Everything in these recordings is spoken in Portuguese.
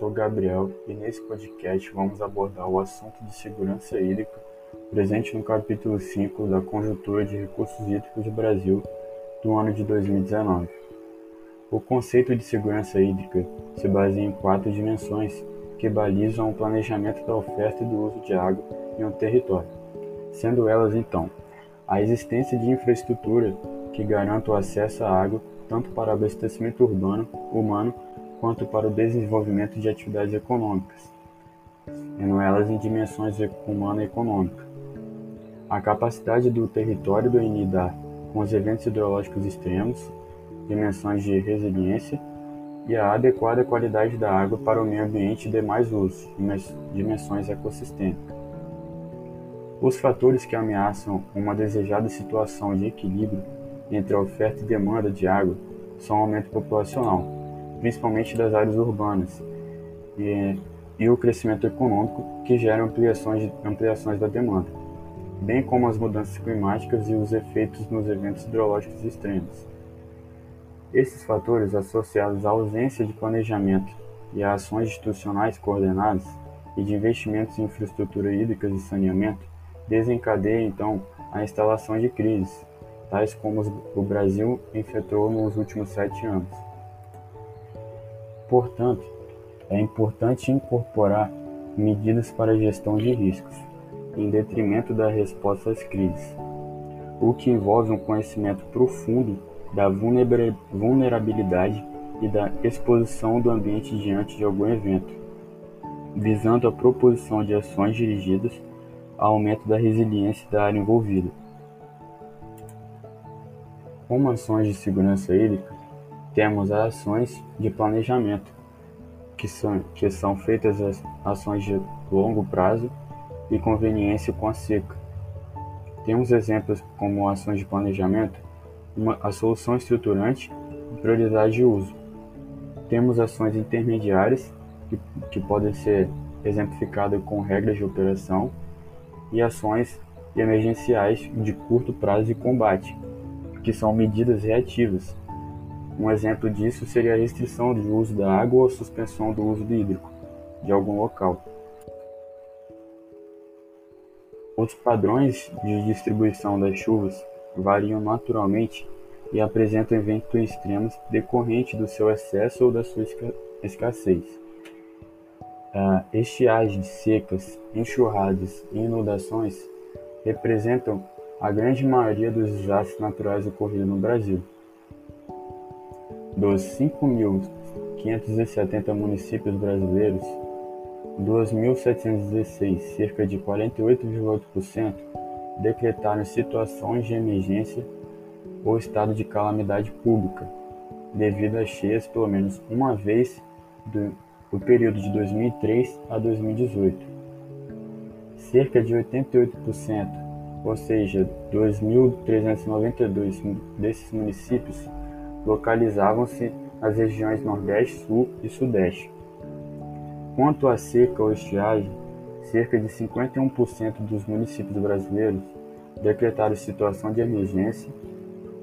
sou Gabriel e nesse podcast vamos abordar o assunto de segurança hídrica presente no capítulo 5 da Conjuntura de Recursos Hídricos do Brasil do ano de 2019. O conceito de segurança hídrica se baseia em quatro dimensões que balizam o planejamento da oferta e do uso de água em um território, sendo elas então a existência de infraestrutura que garanta o acesso à água tanto para abastecimento urbano, humano quanto para o desenvolvimento de atividades econômicas, sendo elas em dimensões humana e econômica. A capacidade do território do lidar com os eventos hidrológicos extremos, dimensões de resiliência e a adequada qualidade da água para o meio ambiente e demais usos, dimensões ecossistêmicas. Os fatores que ameaçam uma desejada situação de equilíbrio entre a oferta e demanda de água são o aumento populacional, principalmente das áreas urbanas, e, e o crescimento econômico, que gera ampliações, ampliações da demanda, bem como as mudanças climáticas e os efeitos nos eventos hidrológicos extremos. Esses fatores, associados à ausência de planejamento e a ações institucionais coordenadas e de investimentos em infraestrutura hídrica e saneamento, desencadeiam então a instalação de crises, tais como o Brasil enfrentou nos últimos sete anos. Portanto, é importante incorporar medidas para gestão de riscos, em detrimento da resposta às crises, o que envolve um conhecimento profundo da vulnerabilidade e da exposição do ambiente diante de algum evento, visando a proposição de ações dirigidas ao aumento da resiliência da área envolvida. Como ações de segurança hídrica, temos as ações de planejamento, que são, que são feitas as ações de longo prazo e conveniência com a seca. Temos exemplos como ações de planejamento, uma, a solução estruturante e prioridade de uso. Temos ações intermediárias, que, que podem ser exemplificadas com regras de operação, e ações emergenciais de curto prazo e combate, que são medidas reativas, um exemplo disso seria a restrição do uso da água ou suspensão do uso do hídrico de algum local. Os padrões de distribuição das chuvas variam naturalmente e apresentam eventos extremos decorrentes do seu excesso ou da sua escassez. Uh, estiagens, secas, enxurradas e inundações representam a grande maioria dos desastres naturais ocorridos no Brasil. Dos 5.570 municípios brasileiros, 2.716, cerca de 48,8%, decretaram situações de emergência ou estado de calamidade pública, devido a cheias pelo menos uma vez do, do período de 2003 a 2018. Cerca de 88%, ou seja, 2.392 desses municípios, localizavam-se nas regiões Nordeste, Sul e Sudeste. Quanto à seca ou estiagem, cerca de 51% dos municípios brasileiros decretaram situação de emergência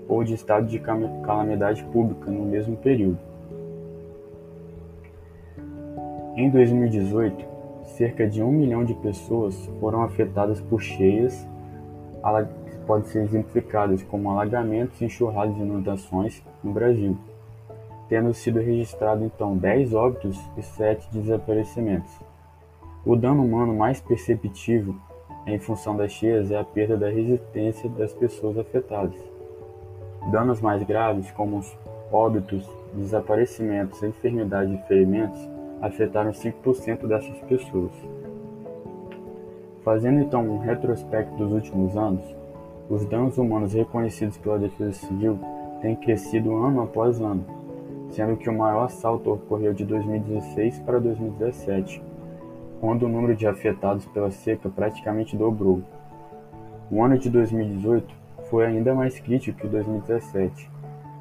ou de estado de calamidade pública no mesmo período. Em 2018, cerca de um milhão de pessoas foram afetadas por cheias podem ser exemplificadas como alagamentos, enxurradas e inundações no Brasil, tendo sido registrado então 10 óbitos e 7 desaparecimentos. O dano humano mais perceptível em função das cheias é a perda da resistência das pessoas afetadas. Danos mais graves, como os óbitos, desaparecimentos, enfermidades e ferimentos, afetaram 5% dessas pessoas. Fazendo então um retrospecto dos últimos anos, os danos humanos reconhecidos pela Defesa Civil têm crescido ano após ano, sendo que o maior assalto ocorreu de 2016 para 2017, quando o número de afetados pela seca praticamente dobrou. O ano de 2018 foi ainda mais crítico que 2017,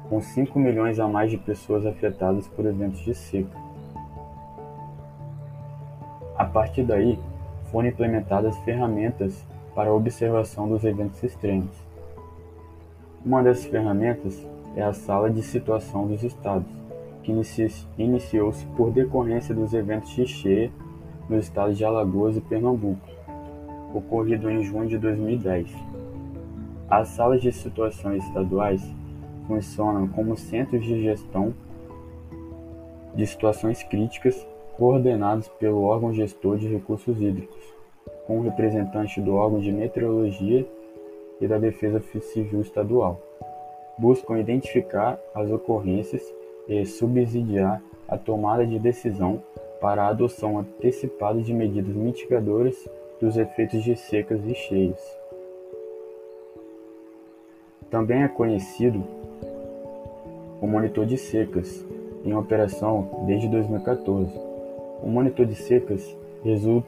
com 5 milhões a mais de pessoas afetadas por eventos de seca. A partir daí, foram implementadas ferramentas para a observação dos eventos extremos. Uma dessas ferramentas é a Sala de Situação dos Estados, que iniciou-se por decorrência dos eventos de cheia nos estados de Alagoas e Pernambuco, ocorrido em junho de 2010. As salas de situações estaduais funcionam como centros de gestão de situações críticas coordenados pelo órgão gestor de recursos hídricos, com representante do órgão de meteorologia e da Defesa Civil Estadual. Buscam identificar as ocorrências e subsidiar a tomada de decisão para a adoção antecipada de medidas mitigadoras dos efeitos de secas e cheias. Também é conhecido o monitor de secas, em operação desde 2014. O monitor de secas resulta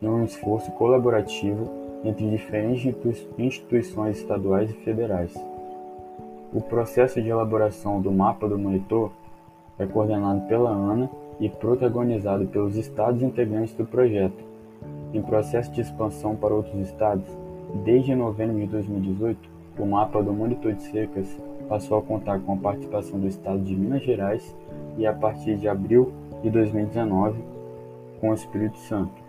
em um esforço colaborativo entre diferentes instituições estaduais e federais. O processo de elaboração do mapa do monitor é coordenado pela ANA e protagonizado pelos estados integrantes do projeto. Em processo de expansão para outros estados, desde novembro de 2018, o mapa do monitor de secas passou a contar com a participação do estado de Minas Gerais e, a partir de abril de 2019, com o Espírito Santo.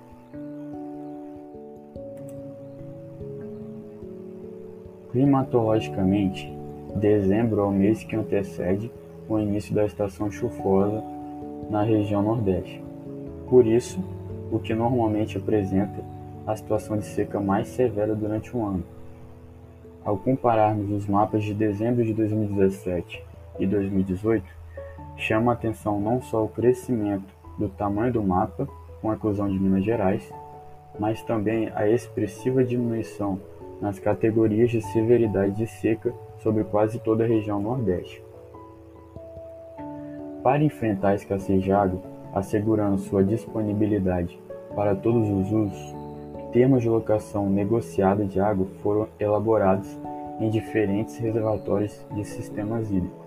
Climatologicamente, dezembro é o mês que antecede o início da estação chuvosa na região Nordeste. Por isso, o que normalmente apresenta a situação de seca mais severa durante o ano. Ao compararmos os mapas de dezembro de 2017 e 2018, chama a atenção não só o crescimento do tamanho do mapa, com a inclusão de Minas Gerais, mas também a expressiva diminuição nas categorias de severidade de seca sobre quase toda a região Nordeste. Para enfrentar a escassez de água, assegurando sua disponibilidade para todos os usos, termos de locação negociada de água foram elaborados em diferentes reservatórios de sistemas hídricos.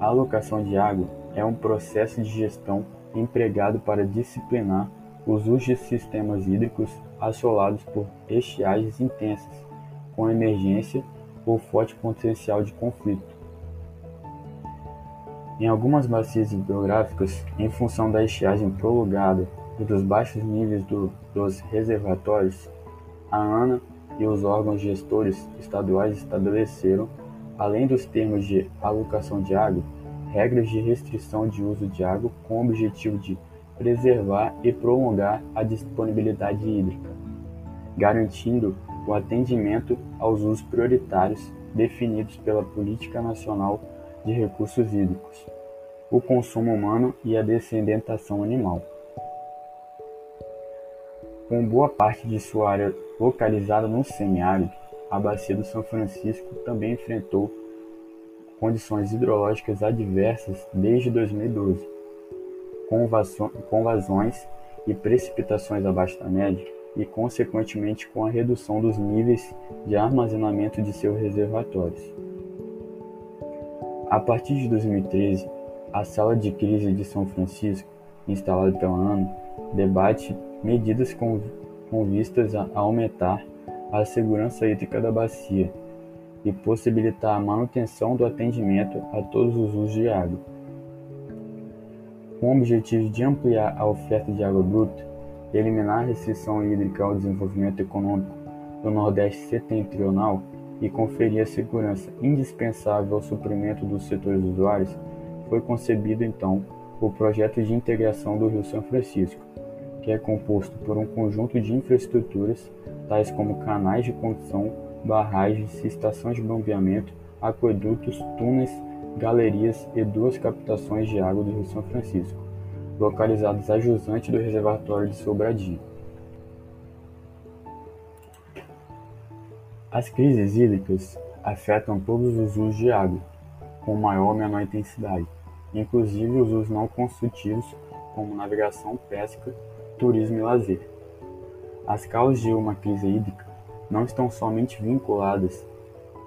A alocação de água é um processo de gestão empregado para disciplinar os usos de sistemas hídricos assolados por estiagens intensas, com emergência ou forte potencial de conflito. Em algumas bacias hidrográficas, em função da estiagem prolongada e dos baixos níveis do, dos reservatórios, a ANA e os órgãos gestores estaduais estabeleceram, além dos termos de alocação de água, regras de restrição de uso de água com o objetivo de preservar e prolongar a disponibilidade hídrica, garantindo o atendimento aos usos prioritários definidos pela Política Nacional de Recursos Hídricos, o consumo humano e a descendentação animal. Com boa parte de sua área localizada no semiárido, a Bacia do São Francisco também enfrentou condições hidrológicas adversas desde 2012, com vazões e precipitações abaixo da média e, consequentemente, com a redução dos níveis de armazenamento de seus reservatórios. A partir de 2013, a Sala de Crise de São Francisco, instalada pela ANA, debate medidas com, com vistas a aumentar a segurança hídrica da bacia e possibilitar a manutenção do atendimento a todos os usos de água. Com o objetivo de ampliar a oferta de água bruta, eliminar a restrição hídrica ao desenvolvimento econômico do Nordeste setentrional e conferir a segurança indispensável ao suprimento dos setores usuários, foi concebido então o projeto de integração do Rio São Francisco, que é composto por um conjunto de infraestruturas, tais como canais de condução, barragens, estações de bombeamento, aquedutos, túneis, galerias e duas captações de água do Rio São Francisco, localizadas a jusante do reservatório de Sobradinho. As crises hídricas afetam todos os usos de água, com maior ou menor intensidade, inclusive os usos não construtivos, como navegação, pesca, turismo e lazer. As causas de uma crise hídrica não estão somente vinculadas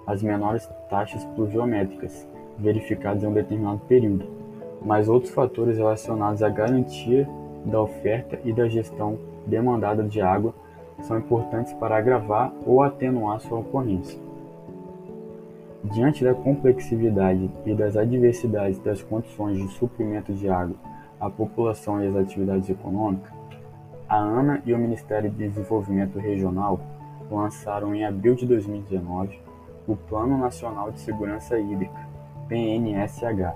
às menores taxas pluviométricas verificadas em um determinado período, mas outros fatores relacionados à garantia da oferta e da gestão demandada de água são importantes para agravar ou atenuar sua ocorrência. Diante da complexidade e das adversidades das condições de suprimento de água à população e às atividades econômicas, a ANA e o Ministério de Desenvolvimento Regional lançaram em abril de 2019 o Plano Nacional de Segurança Hídrica, PNSH.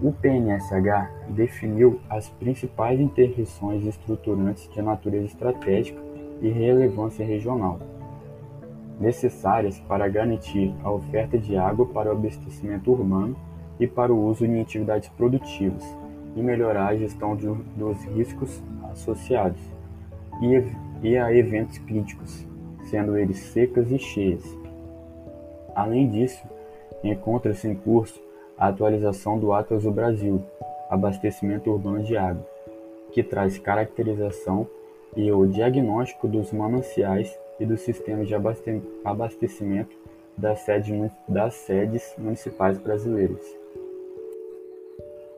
O PNSH definiu as principais intervenções estruturantes de natureza estratégica e relevância regional, necessárias para garantir a oferta de água para o abastecimento urbano e para o uso em atividades produtivas, e melhorar a gestão de, dos riscos associados e, e a eventos críticos, sendo eles secas e cheias. Além disso, encontra-se em curso a atualização do Atlas do Brasil, Abastecimento Urbano de Água, que traz caracterização e o diagnóstico dos mananciais e dos sistemas de abastecimento das sedes, das sedes municipais brasileiras.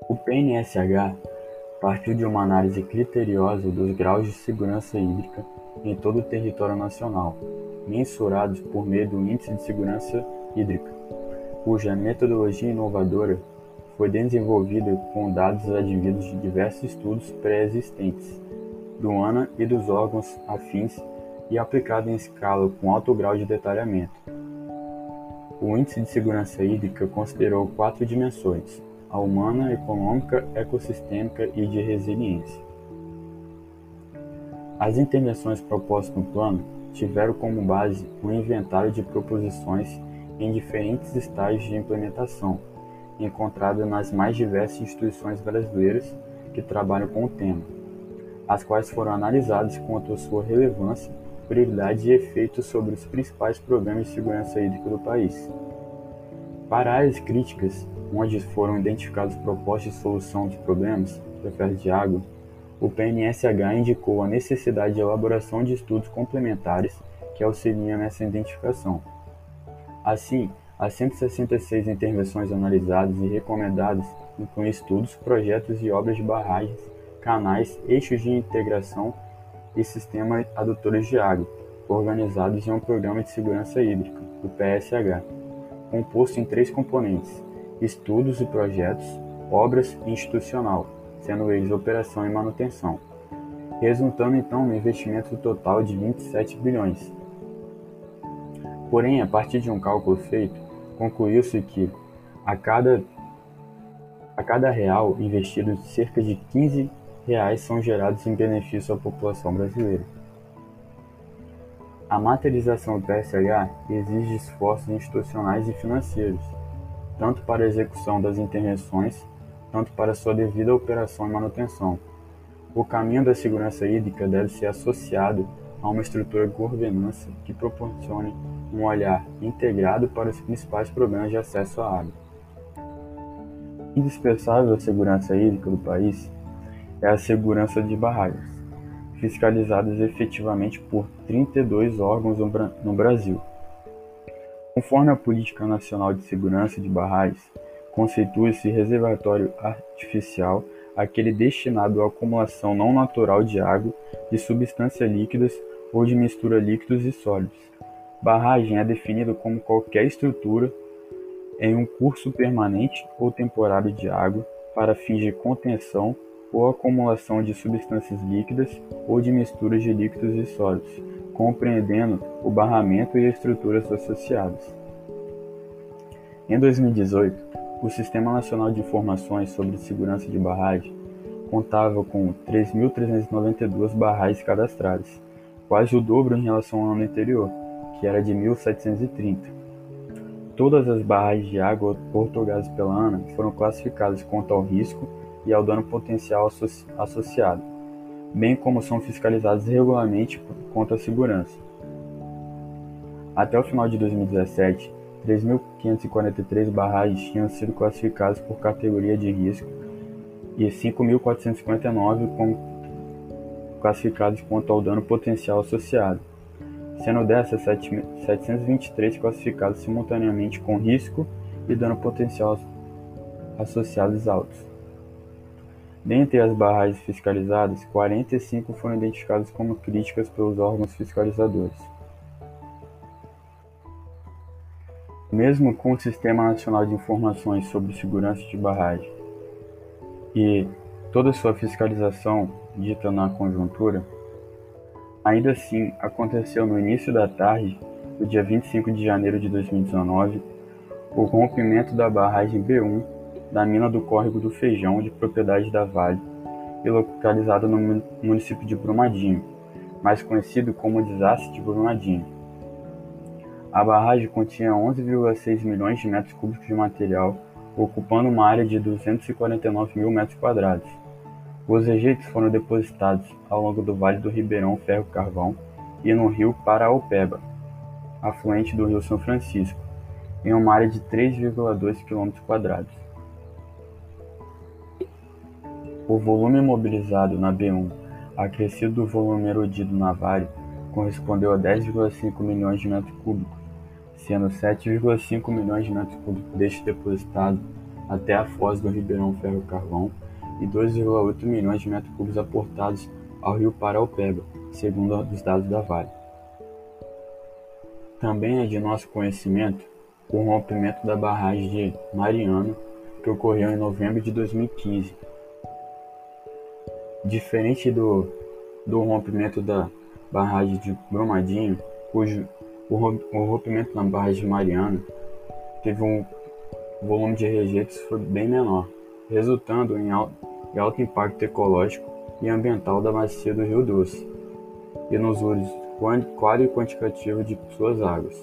O PNSH partiu de uma análise criteriosa dos graus de segurança hídrica em todo o território nacional, mensurados por meio do Índice de Segurança Hídrica, cuja metodologia inovadora foi desenvolvida com dados advindos de diversos estudos pré-existentes do ANA e dos órgãos afins e aplicada em escala com alto grau de detalhamento. O Índice de Segurança Hídrica considerou quatro dimensões: a humana, econômica, ecossistêmica e de resiliência. As intervenções propostas no plano tiveram como base um inventário de proposições em diferentes estágios de implementação, encontrado nas mais diversas instituições brasileiras que trabalham com o tema, as quais foram analisadas quanto à sua relevância, prioridade e efeitos sobre os principais programas de segurança hídrica do país. Para áreas críticas, onde foram identificadas propostas de solução de problemas oferta de água, o PNSH indicou a necessidade de elaboração de estudos complementares que auxiliam nessa identificação. Assim, as 166 intervenções analisadas e recomendadas incluem estudos, projetos e obras de barragens, canais, eixos de integração e sistemas adutores de água, organizados em um Programa de Segurança Hídrica, o PSH, composto em três componentes: estudos e projetos, obras e institucional, sendo eles operação e manutenção, resultando então no investimento total de 27 bilhões. Porém, a partir de um cálculo feito, concluiu-se que a cada, a cada real investido, cerca de 15 reais são gerados em benefício à população brasileira. A materialização do PSH exige esforços institucionais e financeiros, tanto para a execução das intervenções, tanto para sua devida operação e manutenção. O caminho da segurança hídrica deve ser associado a uma estrutura de governança que proporcione um olhar integrado para os principais problemas de acesso à água. Indispensável à segurança hídrica do país é a segurança de barragens, fiscalizadas efetivamente por 32 órgãos no Brasil. Conforme a Política Nacional de Segurança de Barragens, constitui-se reservatório artificial aquele destinado à acumulação não natural de água, de substâncias líquidas ou de mistura líquidos e sólidos. Barragem é definida como qualquer estrutura em um curso permanente ou temporário de água para fins de contenção ou acumulação de substâncias líquidas ou de misturas de líquidos e sólidos, compreendendo o barramento e estruturas associadas. Em 2018, o Sistema Nacional de Informações sobre Segurança de Barragem contava com 3.392 barragens cadastradas, quase o dobro em relação ao ano anterior, que era de 1.730. Todas as barragens de água otorgadas pela ANA foram classificadas quanto ao risco e ao dano potencial associado, bem como são fiscalizadas regularmente quanto à segurança. Até o final de 2017, 3.543 barragens tinham sido classificadas por categoria de risco e 5.459 como classificados quanto ao dano potencial associado, sendo dessas 723 classificadas simultaneamente com risco e dano potencial associados altos. Dentre as barragens fiscalizadas, 45 foram identificadas como críticas pelos órgãos fiscalizadores. Mesmo com o Sistema Nacional de Informações sobre Segurança de Barragem e toda sua fiscalização dita na conjuntura, ainda assim aconteceu no início da tarde do dia 25 de janeiro de 2019 o rompimento da barragem B1 da mina do Córrego do Feijão de propriedade da Vale e localizada no município de Brumadinho, mais conhecido como Desastre de Brumadinho. A barragem continha 11,6 milhões de metros cúbicos de material, ocupando uma área de 249 mil metros quadrados. Os rejeitos foram depositados ao longo do Vale do Ribeirão Ferro Carvão e no rio Paraopeba, afluente do rio São Francisco, em uma área de 3,2 km quadrados. O volume mobilizado na B1, acrescido do volume erodido na Vale, correspondeu a 10,5 milhões de metros cúbicos, sendo 7,5 milhões de metros cúbicos deste depositado até a foz do Ribeirão Ferro Carvão e 2,8 milhões de metros cúbicos aportados ao rio Paraupeba, segundo os dados da Vale. Também é de nosso conhecimento o rompimento da barragem de Mariana, que ocorreu em novembro de 2015. Diferente do, do rompimento da barragem de Brumadinho, cujo o rompimento na barra de Mariana teve um volume de rejeitos foi bem menor, resultando em alto impacto ecológico e ambiental da bacia do Rio Doce e nos usos qual e quantitativo de suas águas.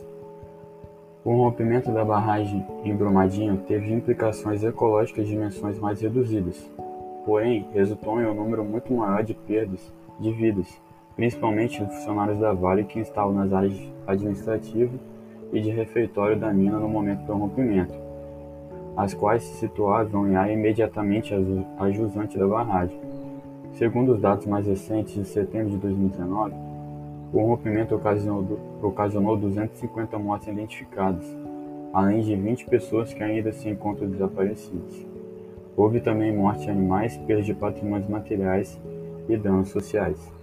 O rompimento da barragem em Brumadinho teve implicações ecológicas de dimensões mais reduzidas, porém resultou em um número muito maior de perdas de vidas principalmente funcionários da Vale que instalam nas áreas administrativa e de refeitório da mina no momento do rompimento, as quais se situavam em área imediatamente ajusante da barragem. Segundo os dados mais recentes de setembro de 2019, o rompimento ocasionou 250 mortes identificadas, além de 20 pessoas que ainda se encontram desaparecidas. Houve também morte de animais, perda de patrimônios materiais e danos sociais.